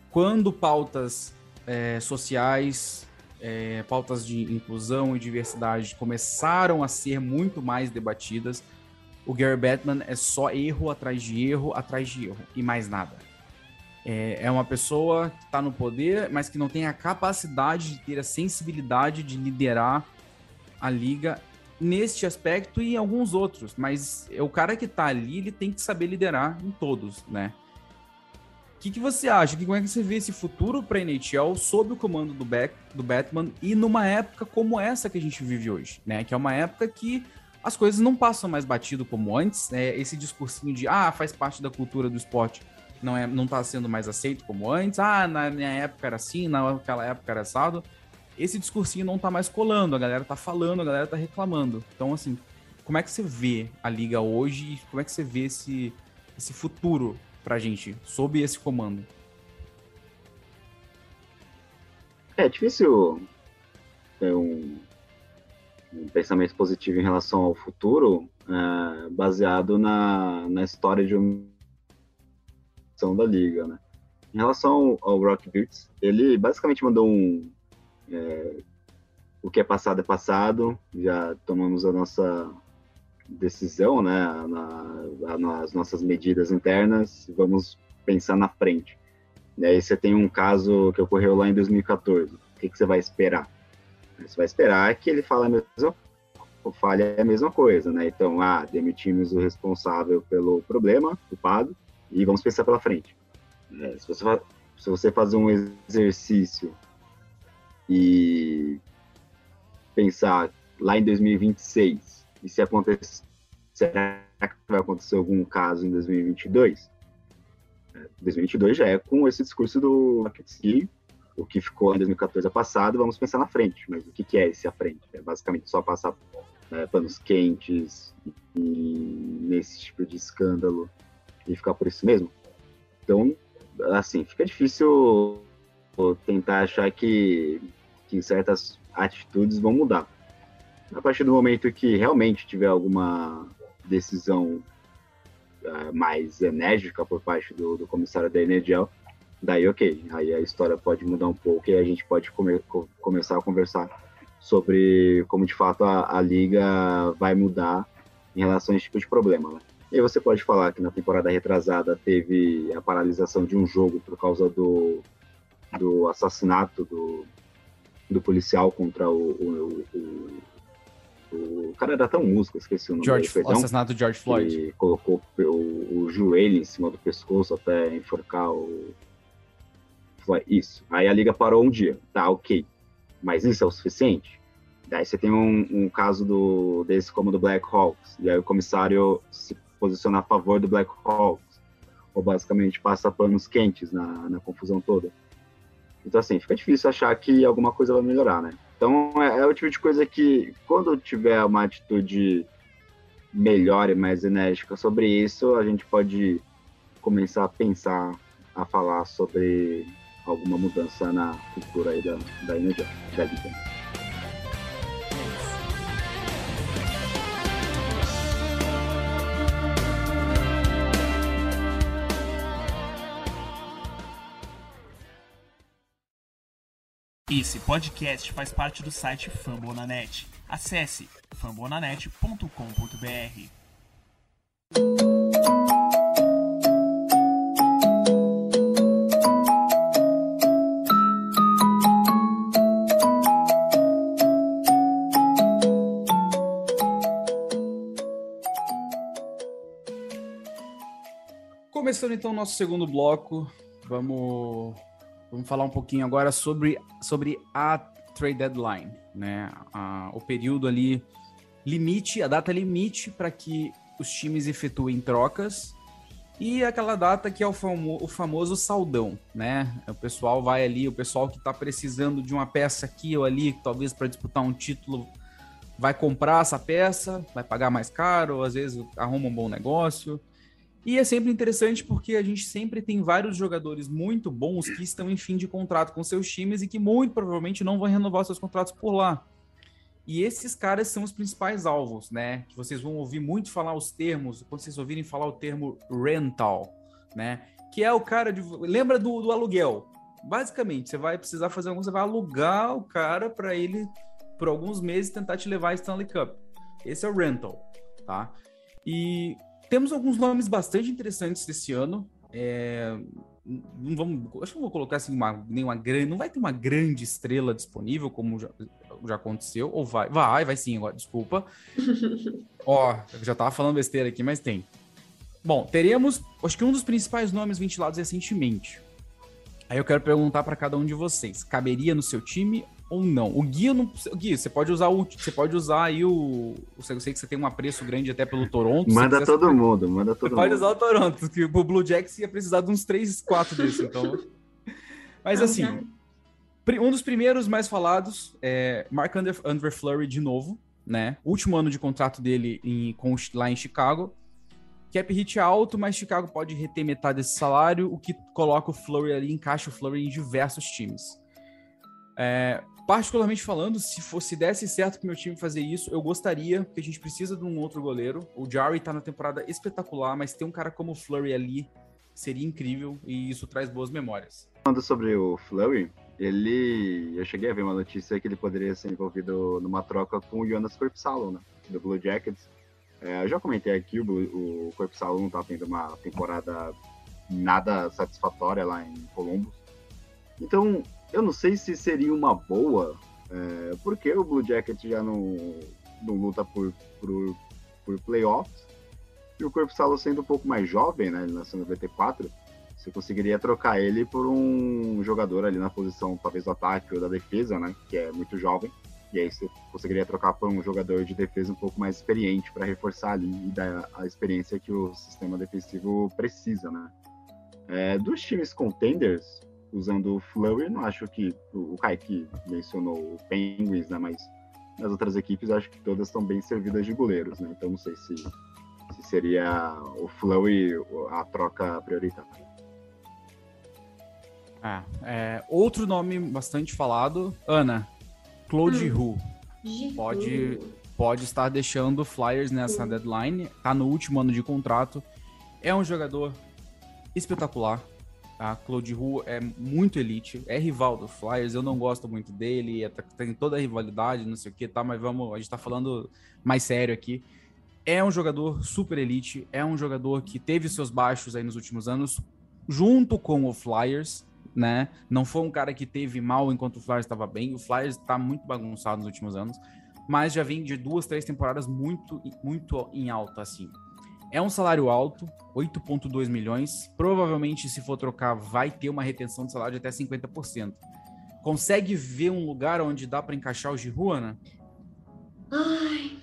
quando pautas é, sociais, é, pautas de inclusão e diversidade começaram a ser muito mais debatidas, o Gary Bettman é só erro atrás de erro atrás de erro e mais nada. É, é uma pessoa que está no poder, mas que não tem a capacidade de ter a sensibilidade de liderar a liga neste aspecto e em alguns outros. Mas é o cara que está ali, ele tem que saber liderar em todos, né? O que, que você acha? Que, como é que você vê esse futuro para a NHL sob o comando do, Beck, do Batman e numa época como essa que a gente vive hoje, né? Que é uma época que as coisas não passam mais batido como antes. Né? Esse discursinho de ah, faz parte da cultura do esporte não é não tá sendo mais aceito como antes. Ah, na minha época era assim, naquela época era assado. Esse discursinho não tá mais colando, a galera tá falando, a galera tá reclamando. Então, assim, como é que você vê a liga hoje e como é que você vê esse, esse futuro pra gente sob esse comando? É difícil ter um, um pensamento positivo em relação ao futuro é, baseado na, na história de um da liga, né? Em relação ao, Rock Beats, ele basicamente mandou um é, o que é passado é passado, já tomamos a nossa decisão, né, na, nas nossas medidas internas, vamos pensar na frente. E aí você tem um caso que ocorreu lá em 2014, o que, que você vai esperar? Você vai esperar que ele fale a mesma, fale a mesma coisa, né? Então, ah, demitimos o responsável pelo problema, culpado, e vamos pensar pela frente. É, se, você, se você fazer um exercício e pensar lá em 2026, e se acontecer, será que vai acontecer algum caso em 2022? 2022 já é com esse discurso do que o que ficou em 2014 é passado, vamos pensar na frente. Mas o que, que é esse à frente? É basicamente só passar né, panos quentes e, e nesse tipo de escândalo e ficar por isso mesmo. Então, assim, fica difícil tentar achar que, que certas atitudes vão mudar. A partir do momento que realmente tiver alguma decisão uh, mais enérgica por parte do, do comissário da Energiel, daí ok, aí a história pode mudar um pouco e a gente pode come, começar a conversar sobre como de fato a, a liga vai mudar em relação a esse tipo de problema. Né? E aí você pode falar que na temporada retrasada teve a paralisação de um jogo por causa do, do assassinato do, do policial contra o, o, o, O cara era tão músico, esqueci o nome George, dele, o assassinato de George Floyd. Que colocou o, o, joelho em cima do pescoço até enforcar o. Isso. Aí a liga parou um dia. Tá, ok. Mas isso é o suficiente? Daí você tem um, um caso do, desse como do Black Hawks. E aí o comissário se posiciona a favor do Black Hawks. Ou basicamente passa panos quentes na, na confusão toda. Então, assim, fica difícil achar que alguma coisa vai melhorar, né? Então, é, é o tipo de coisa que, quando tiver uma atitude melhor e mais enérgica sobre isso, a gente pode começar a pensar, a falar sobre alguma mudança na cultura aí da, da energia, da Liga. Esse podcast faz parte do site Fambonanet. Acesse fambonanet.com.br. Começando então o nosso segundo bloco, vamos Vamos falar um pouquinho agora sobre, sobre a trade deadline, né? A, o período ali limite, a data limite para que os times efetuem trocas e aquela data que é o, famo, o famoso saldão, né? O pessoal vai ali, o pessoal que está precisando de uma peça aqui ou ali, talvez para disputar um título, vai comprar essa peça, vai pagar mais caro, às vezes arruma um bom negócio. E é sempre interessante porque a gente sempre tem vários jogadores muito bons que estão em fim de contrato com seus times e que muito provavelmente não vão renovar seus contratos por lá. E esses caras são os principais alvos, né? Que vocês vão ouvir muito falar os termos, quando vocês ouvirem falar o termo rental, né? Que é o cara de. Lembra do, do aluguel? Basicamente, você vai precisar fazer algum, você vai alugar o cara para ele, por alguns meses, tentar te levar a Stanley Cup. Esse é o rental, tá? E temos alguns nomes bastante interessantes desse ano. É, não vamos, acho que não vou colocar assim uma, nenhuma grande, não vai ter uma grande estrela disponível como já, já aconteceu, ou vai, vai, vai sim agora, desculpa. Ó, eu já tava falando besteira aqui, mas tem. Bom, teremos, acho que um dos principais nomes ventilados recentemente. Aí eu quero perguntar para cada um de vocês, caberia no seu time ou não. O Gui, não, Gui, você pode usar o, você pode usar aí o, eu sei que você tem um apreço grande até pelo Toronto. Manda todo quiser, mundo, manda todo você mundo. Pode usar o Toronto, que o Blue Jacks ia precisar de uns 3, 4 desses, então. Mas assim, um dos primeiros mais falados é Mark Under, Under Flurry de novo, né? Último ano de contrato dele em, com, lá em Chicago. Cap hit alto, mas Chicago pode reter metade desse salário, o que coloca o Flurry ali, encaixa o Flurry em diversos times. É, particularmente falando, se fosse desse certo pro meu time fazer isso, eu gostaria, porque a gente precisa de um outro goleiro. O Jarry tá na temporada espetacular, mas ter um cara como o Flurry ali seria incrível e isso traz boas memórias. Falando sobre o Flurry, ele. Eu cheguei a ver uma notícia que ele poderia ser envolvido numa troca com o Jonas Corpsalo, né? Do Blue Jackets. É, eu já comentei aqui, o, o Corpsalo não tá tendo uma temporada nada satisfatória lá em Columbus. Então, eu não sei se seria uma boa, é, porque o Blue Jacket já não, não luta por, por, por playoffs. E o Corpo Salo sendo um pouco mais jovem, né? Ele nasceu em 94. Você conseguiria trocar ele por um jogador ali na posição, talvez do ataque ou da defesa, né? Que é muito jovem. E aí você conseguiria trocar por um jogador de defesa um pouco mais experiente para reforçar ali e dar a experiência que o sistema defensivo precisa, né? É, dos times contenders, usando o Flurry. Não acho que o, Kaique mencionou o Penguins, né? Mas nas outras equipes acho que todas estão bem servidas de goleiros, né? Então não sei se, se seria o Flurry a troca prioritária. Ah, é, outro nome bastante falado, Ana, Claude hum. Hu. Pode, pode estar deixando Flyers nessa hum. deadline, tá no último ano de contrato. É um jogador espetacular, a Claude Hu é muito elite, é rival do Flyers, eu não gosto muito dele, é, tá, tem toda a rivalidade, não sei o que, tá, mas vamos, a gente tá falando mais sério aqui. É um jogador super elite, é um jogador que teve seus baixos aí nos últimos anos, junto com o Flyers, né? Não foi um cara que teve mal enquanto o Flyers estava bem, o Flyers tá muito bagunçado nos últimos anos, mas já vem de duas, três temporadas muito, muito em alta, assim. É um salário alto, 8,2 milhões. Provavelmente, se for trocar, vai ter uma retenção de salário de até 50%. Consegue ver um lugar onde dá para encaixar o Giroud, Ana? Ai,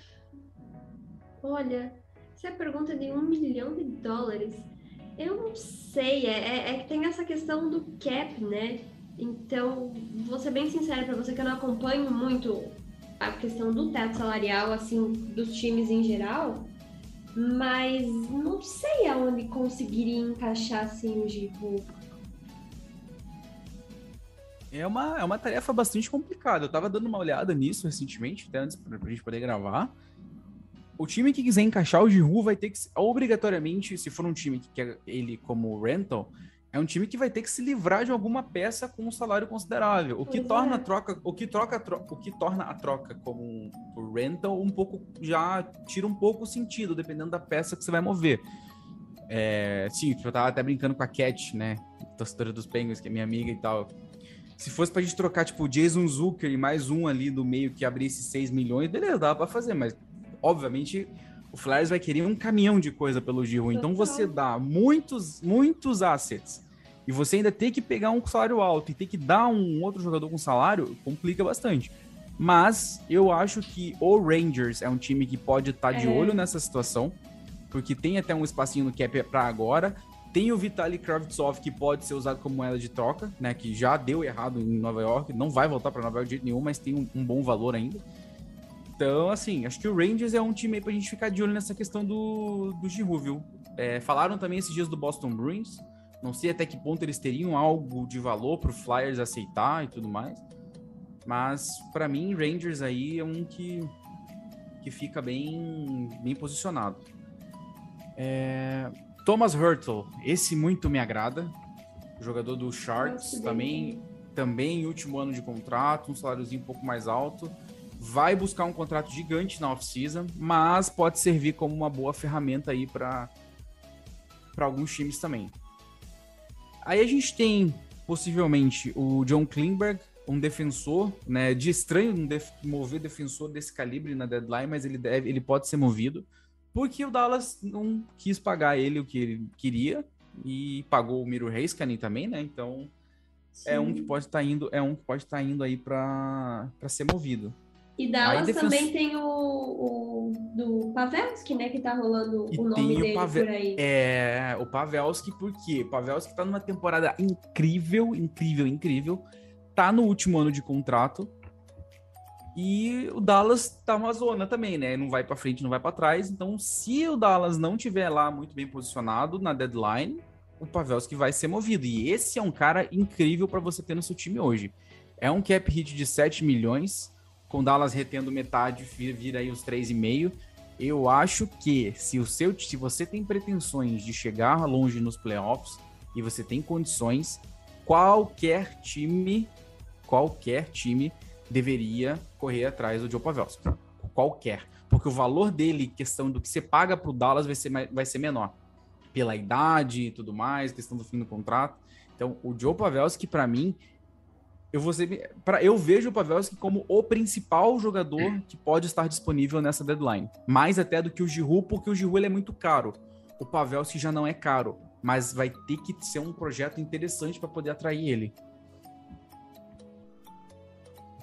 olha, se a pergunta de um milhão de dólares, eu não sei. É, é, é que tem essa questão do cap, né? Então, vou ser bem sincera para você que eu não acompanho muito a questão do teto salarial, assim, dos times em geral. Mas não sei aonde conseguiria encaixar assim o Giroud. É uma, é uma tarefa bastante complicada. Eu tava dando uma olhada nisso recentemente, até antes pra, pra gente poder gravar. O time que quiser encaixar o Giroud vai ter que, obrigatoriamente, se for um time que quer ele como rental, é um time que vai ter que se livrar de alguma peça com um salário considerável, o que Pois torna é. a troca, o que troca a tro- o que torna a troca como um por rental um pouco já tira um pouco o sentido dependendo da peça que você vai mover. É, sim, eu tava até brincando com a Cat, né, torcedora dos Penguins, que é minha amiga e tal. Se fosse pra gente trocar tipo o Jason Zucker e mais um ali do meio que abrisse 6 milhões, beleza, dava pra fazer, mas obviamente o Flyers vai querer um caminhão de coisa pelo Giroud. Então você dá muitos, muitos assets e você ainda tem que pegar um salário alto e ter que dar um outro jogador com salário, complica bastante. Mas eu acho que o Rangers é um time que pode estar de É. olho nessa situação, porque tem até um espacinho no cap para agora. Tem o Vitaly Kravtsov que pode ser usado como moeda de troca, né? Que já deu errado em Nova York, não vai voltar para Nova York de jeito nenhum, mas tem um, um bom valor ainda. Então, assim, acho que o Rangers é um time aí pra gente ficar de olho nessa questão do, do Giroud, viu? É, falaram também esses dias do Boston Bruins. Não sei até que ponto eles teriam algo de valor pro Flyers aceitar e tudo mais. Mas, pra mim, Rangers aí é um que, que fica bem, bem posicionado. É, Thomas Hurtle, esse muito me agrada. Jogador do Sharks, também, também último ano de contrato, um saláriozinho um pouco mais alto vai buscar um contrato gigante na off-season, mas pode servir como uma boa ferramenta aí para alguns times também. Aí a gente tem possivelmente o John Klingberg, um defensor, né, de estranho um def- mover defensor desse calibre na deadline, mas ele deve, ele pode ser movido, porque o Dallas não quis pagar ele o que ele queria e pagou o Miro Heiskanen também, né? Então é um que pode estar indo, é um que pode estar indo aí para ser movido. E Dallas também tem o, o do Pavelski, né? Que tá rolando E o nome o dele Pavel- por aí. É, o Pavelski, por quê? O Pavelski tá numa temporada incrível, incrível, incrível. Tá no último ano de contrato. E o Dallas tá uma zona também, né? Não vai pra frente, não vai pra trás. Então, se o Dallas não tiver lá muito bem posicionado na deadline, o Pavelski vai ser movido. E esse é um cara incrível pra você ter no seu time hoje. É um cap hit de 7 milhões, com o Dallas retendo metade, vi- vira aí os 3,5. Eu acho que se o seu se você tem pretensões de chegar longe nos playoffs e você tem condições, qualquer time, qualquer time deveria correr atrás do Joe Pavelski. Qualquer, porque o valor dele, questão do que você paga pro Dallas vai ser vai ser menor pela idade e tudo mais, questão do fim do contrato. Então, o Joe Pavelski para mim eu vou ser, pra, eu vejo o Pavelski como o principal jogador que pode estar disponível nessa deadline. Mais até do que o Giroud, porque o Giroud é muito caro. O Pavelski já não é caro, mas vai ter que ser um projeto interessante para poder atrair ele.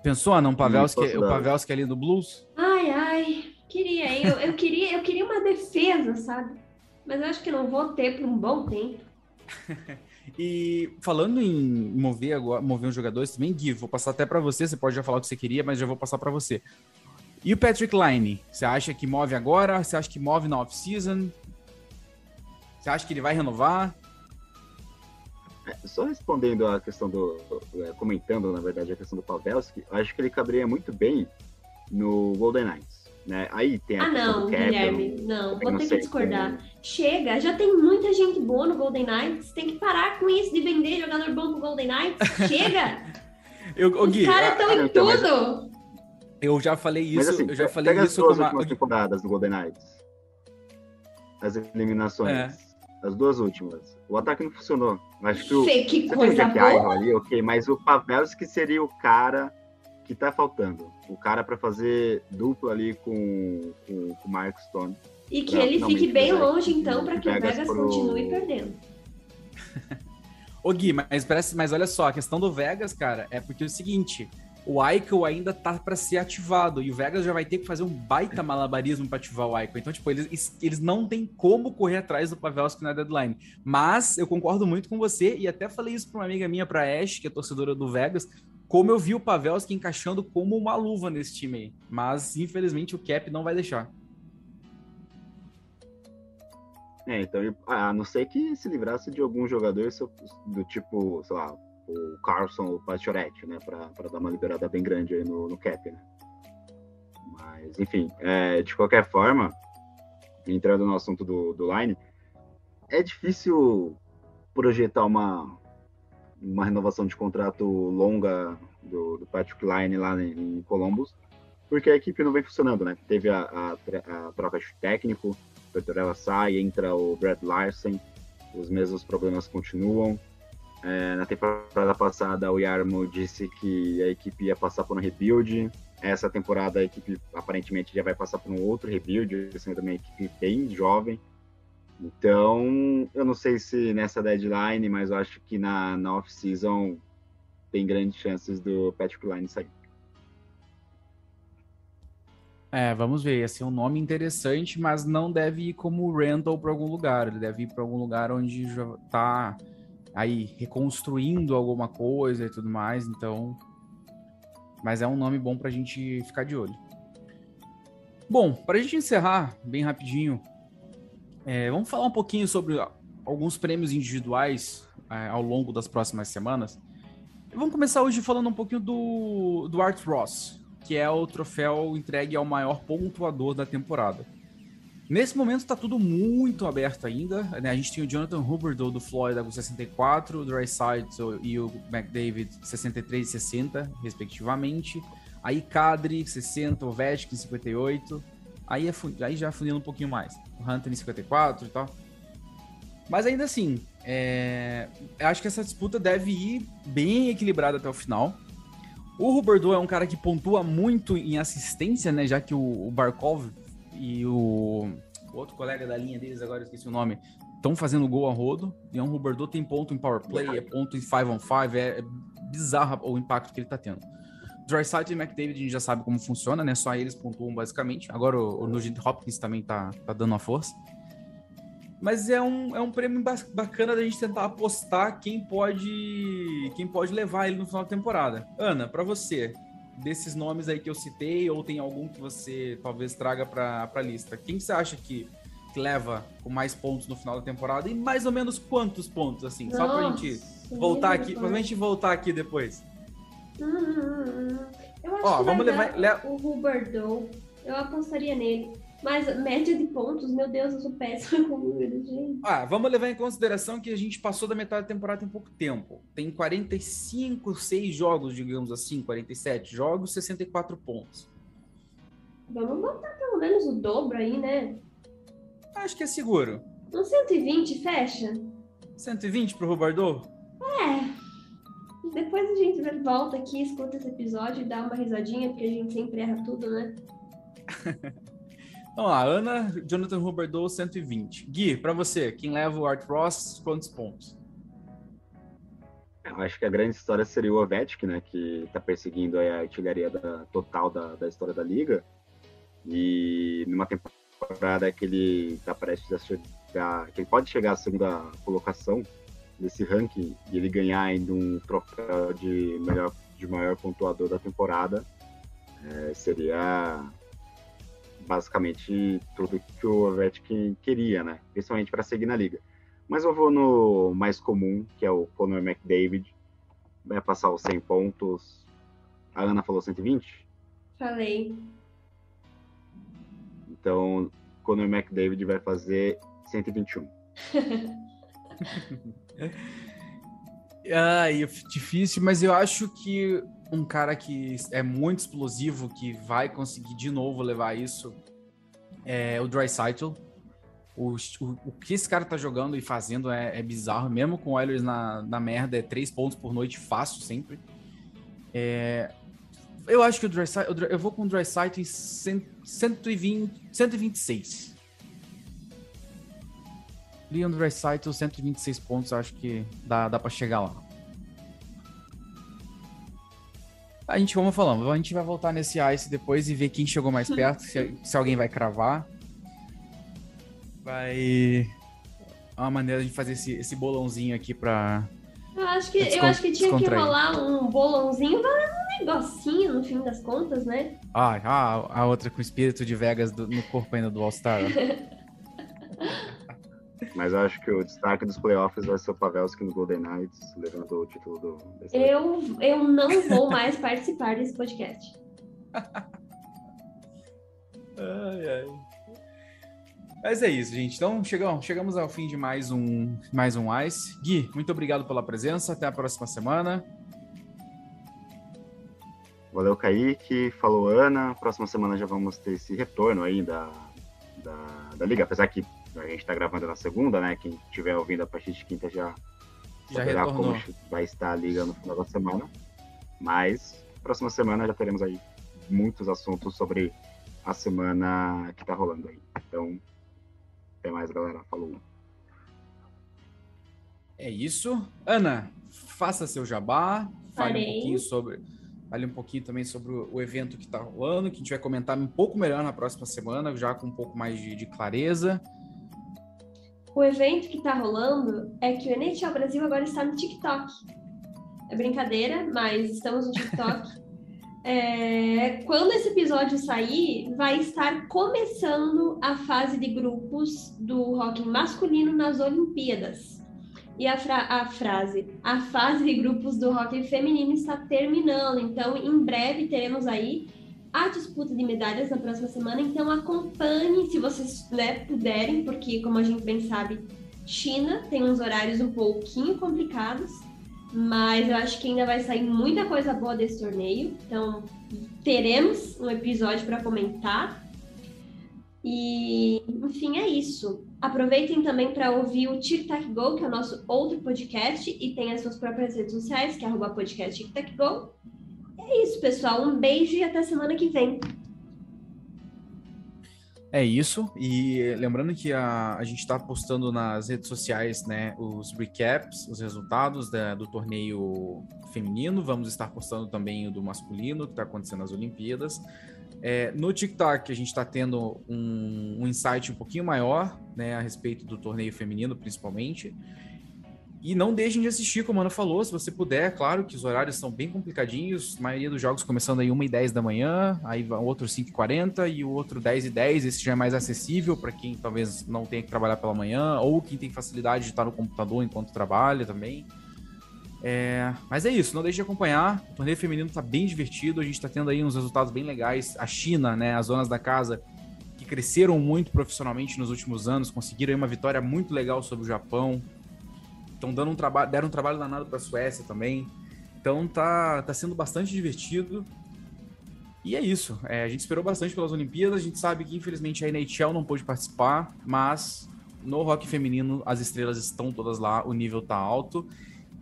Pensou, não, Pavelski, posso o. Pavelski ali do Blues? Ai, ai, queria. hein? Eu, eu queria, eu queria uma defesa, sabe? Mas eu acho que não vou ter por um bom tempo. E falando em mover agora, mover os jogadores também, Gui, vou passar até para você, você pode já falar o que você queria, mas já vou passar para você. E o Patrick Line, você acha que move agora? Você acha que move na off-season? Você acha que ele vai renovar? Só respondendo a questão do. é, comentando, na verdade, a questão do Pavelski, acho que ele caberia muito bem no Golden Knights. Né? Aí tem a Ah, questão não, cap, Guilherme. Não, vou não ter que discordar. Chega, já tem muita gente boa no Golden Knights. Tem que parar com isso de vender jogador bom pro Golden Knights. Chega! Eu, Os Gui, caras estão em então, mas- tudo! eu já falei isso, Mas assim, eu já falei pega as isso duas com a- últimas temporadas do Golden Knights. As eliminações. É. As duas últimas. O ataque não funcionou. Acho que o, que Você tem o coisa boa! ali, ok, mas o Pavelski seria o cara que tá faltando. O cara para fazer dupla ali com, com, com o Mark Stone. E que ele fique bem longe, então, para que o Vegas pro... continue perdendo. Ô Gui, mas, parece, mas olha só, a questão do Vegas, cara, é porque é o seguinte: o Aiko ainda tá para ser ativado e o Vegas já vai ter que fazer um baita malabarismo para ativar o Aiko. Então, tipo, eles, eles não têm como correr atrás do Pavelski na deadline. Mas eu concordo muito com você e até falei isso para uma amiga minha, para Ash, que é torcedora do Vegas, como eu vi o Pavelski encaixando como uma luva nesse time aí. Mas, infelizmente, o Cap não vai deixar. É, então, a não ser que se livrasse de algum jogador do tipo, sei lá, o Carlson, o Pastioretti, né, para dar uma liberada bem grande aí no, no cap, né. Mas, enfim, é, de qualquer forma, entrando no assunto do, do Line, é difícil projetar uma, uma renovação de contrato longa do, do Patrick Line lá em, em Columbus, porque a equipe não vem funcionando, né? Teve a, a, a troca de técnico, o Petorella sai, entra o Brad Larsen, os mesmos problemas continuam. É, na temporada passada, o Yarmo disse que a equipe ia passar por um rebuild. Essa temporada, a equipe aparentemente já vai passar por um outro rebuild, sendo uma equipe bem jovem. Então, eu não sei se nessa deadline, mas eu acho que na, na off-season tem grandes chances do Patrick Line sair. É, vamos ver. Ia ser um nome interessante, mas não deve ir como rental para algum lugar. Ele deve ir para algum lugar onde já tá aí reconstruindo alguma coisa e tudo mais, então. Mas é um nome bom para a gente ficar de olho. Bom, para a gente encerrar bem rapidinho, é, vamos falar um pouquinho sobre alguns prêmios individuais é, ao longo das próximas semanas. Vamos começar hoje falando um pouquinho do, do Art Ross, que é o troféu entregue ao maior pontuador da temporada. Nesse momento está tudo muito aberto ainda. Né? A gente tem o Jonathan Huberdeau do Florida com 64, o Drysdale e o McDavid 63 e 60, respectivamente. Aí Kadri 60, o Vetkin 58. Aí, é, aí já fundindo um pouquinho mais. O Hunter em 54 e tal. Mas ainda assim, é, acho que essa disputa deve ir bem equilibrada até o final. O Huberdeau é um cara que pontua muito em assistência, né? Já que o, o Barkov e o, o outro colega da linha deles, agora eu esqueci o nome, estão fazendo gol a rodo. E o Huberdeau tem ponto em power play, é ponto em 5 on 5, é, é bizarro o impacto que ele tá tendo. Dryside e McDavid a gente já sabe como funciona, né? Só eles pontuam basicamente. Agora o, o Nugent Hopkins também tá, tá dando uma força. Mas é um, é um prêmio bacana da gente tentar apostar quem pode quem pode levar ele no final da temporada. Ana, para você, desses nomes aí que eu citei, ou tem algum que você talvez traga para a lista? Quem você acha que, que, leva com mais pontos no final da temporada? E mais ou menos quantos pontos, assim? Nossa, Só pra gente voltar aqui, pra gente voltar aqui depois. Hum, eu acho Ó, que vamos levar le... o Huberdeau. Eu apostaria nele. Mas média de pontos, meu Deus, eu sou péssima com números, gente. Ah, vamos levar em consideração que a gente passou da metade da temporada em pouco tempo. Tem 45, 6 jogos, digamos assim, 47 jogos, 64 pontos. Vamos botar pelo menos o dobro aí, né? Acho que é seguro. Um 120, fecha? 120 pro Rubardô? É. Depois a gente volta aqui, escuta esse episódio e dá uma risadinha, porque a gente sempre erra tudo, né? Vamos lá, Ana, Jonathan Huberdeau, 120. Gui, para você, quem leva o Art Ross, quantos pontos? Eu acho que a grande história seria o Ovechkin, né, que está perseguindo a artilharia da, total da, da história da liga. E numa temporada que ele está prestes a chegar, que ele pode chegar à segunda colocação desse ranking e ele ganhar ainda um troféu de melhor de maior pontuador da temporada, é, seria basicamente tudo que o Ovechkin queria, né? Principalmente para seguir na liga. Mas eu vou no mais comum, que é o Conor McDavid. Vai passar os 100 pontos. A Ana falou 120? Falei. Então, Conor McDavid vai fazer 121. ah, difícil, mas eu acho que um cara que é muito explosivo, que vai conseguir de novo levar isso, é o Dreisaitl. O, o, o que esse cara tá jogando e fazendo é, é bizarro, mesmo com o Oilers na, na merda, é três pontos por noite fácil sempre. É, Eu acho que o Dreisaitl, eu vou com o Dreisaitl em 120, 126. Leon Dreisaitl, 126 pontos, acho que dá, dá para chegar lá. A gente, como falamos, a gente vai voltar nesse Ice depois e ver quem chegou mais perto, se, se alguém vai cravar. Vai. É uma maneira de fazer esse, esse bolãozinho aqui pra. Eu acho que, eu acho que tinha que rolar um bolãozinho, um negocinho no fim das contas, né? Ah, a, a outra com o espírito de Vegas do, no corpo ainda do All-Star. Mas acho que o destaque dos playoffs vai ser o Pavelski no Golden Knights, levando o título do. Eu, eu não vou mais participar desse podcast. ai, ai. Mas é isso, gente. Então chegamos, chegamos ao fim de mais um, mais um Ice. Gui, muito obrigado pela presença. Até a próxima semana. Valeu, Kaique. Falou, Ana. Próxima semana já vamos ter esse retorno aí da, da, da Liga. Apesar que a gente está gravando na segunda, né? Quem estiver ouvindo a partir de quinta já, já saberá como vai estar a Liga no final da semana. Mas próxima semana já teremos aí muitos assuntos sobre a semana que está rolando aí. Então, até mais, galera. Falou. É isso. Ana, faça seu jabá. Fale Farei. um pouquinho sobre. Fale um pouquinho também sobre o evento que está rolando, que a gente vai comentar um pouco melhor na próxima semana, já com um pouco mais de, de clareza. O evento que está rolando é que o NHL Brasil agora está no TikTok. É brincadeira, mas estamos no TikTok. É, quando esse episódio sair, vai estar começando a fase de grupos do hockey masculino nas Olimpíadas. E a, fra a frase, a fase de grupos do hockey feminino está terminando. Então, em breve teremos aí a disputa de medalhas na próxima semana. Então, acompanhe se vocês né, puderem, porque, como a gente bem sabe, China tem uns horários um pouquinho complicados. Mas eu acho que ainda vai sair muita coisa boa desse torneio. Então, teremos um episódio para comentar. E, enfim, é isso. Aproveitem também para ouvir o Tic Tac Go, que é o nosso outro podcast, e tem as suas próprias redes sociais, que é podcast Tic Tac Go. É isso, pessoal. Um beijo e até semana que vem. É isso. E lembrando que a, a gente está postando nas redes sociais né, os recaps, os resultados da, do torneio feminino. Vamos estar postando também o do masculino, que está acontecendo nas Olimpíadas. É, no TikTok, a gente está tendo um, um insight um pouquinho maior né, a respeito do torneio feminino, principalmente. E não deixem de assistir, como a Ana falou, se você puder. Claro que os horários são bem complicadinhos. A maioria dos jogos começando aí 1 e 10 da manhã, aí outro 5 e 40 o outro 10 e 10. Esse já é mais acessível para quem talvez não tenha que trabalhar pela manhã ou quem tem facilidade de estar no computador enquanto trabalha também. É, mas é isso, não deixe de acompanhar. O torneio feminino está bem divertido. A gente está tendo aí uns resultados bem legais. A China, né, as zonas da casa que cresceram muito profissionalmente nos últimos anos, conseguiram uma vitória muito legal sobre o Japão estão dando um trabalho, deram um trabalho danado para a Suécia também. Então tá, tá sendo bastante divertido. E é isso. É, a gente esperou bastante pelas Olimpíadas. A gente sabe que infelizmente a NHL não pôde participar, mas no rock feminino as estrelas estão todas lá, o nível tá alto.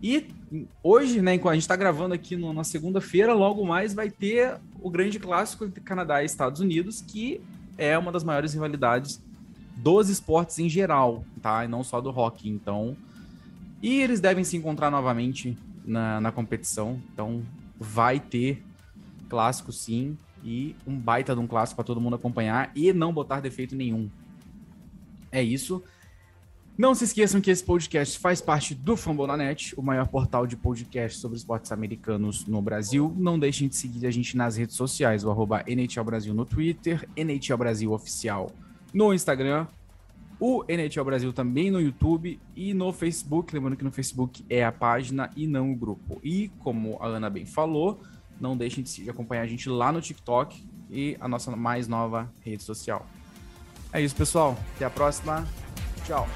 E hoje, né, a gente está gravando aqui no, na segunda-feira, logo mais vai ter o grande clássico entre Canadá e Estados Unidos, que é uma das maiores rivalidades dos esportes em geral, tá? E não só do rock. Então, e eles devem se encontrar novamente na, na competição. Então vai ter clássico sim. E um baita de um clássico para todo mundo acompanhar e não botar defeito nenhum. É isso. Não se esqueçam que esse podcast faz parte do Fambonanet, o maior portal de podcast sobre esportes americanos no Brasil. Não deixem de seguir a gente nas redes sociais, o arroba NHL Brasil no Twitter, NHL Brasil Oficial no Instagram, o NHL Brasil também no YouTube e no Facebook. Lembrando que no Facebook é a página e não o grupo. E como a Ana bem falou, não deixem de acompanhar a gente lá no TikTok e a nossa mais nova rede social. É isso, pessoal. Até a próxima. Tchau.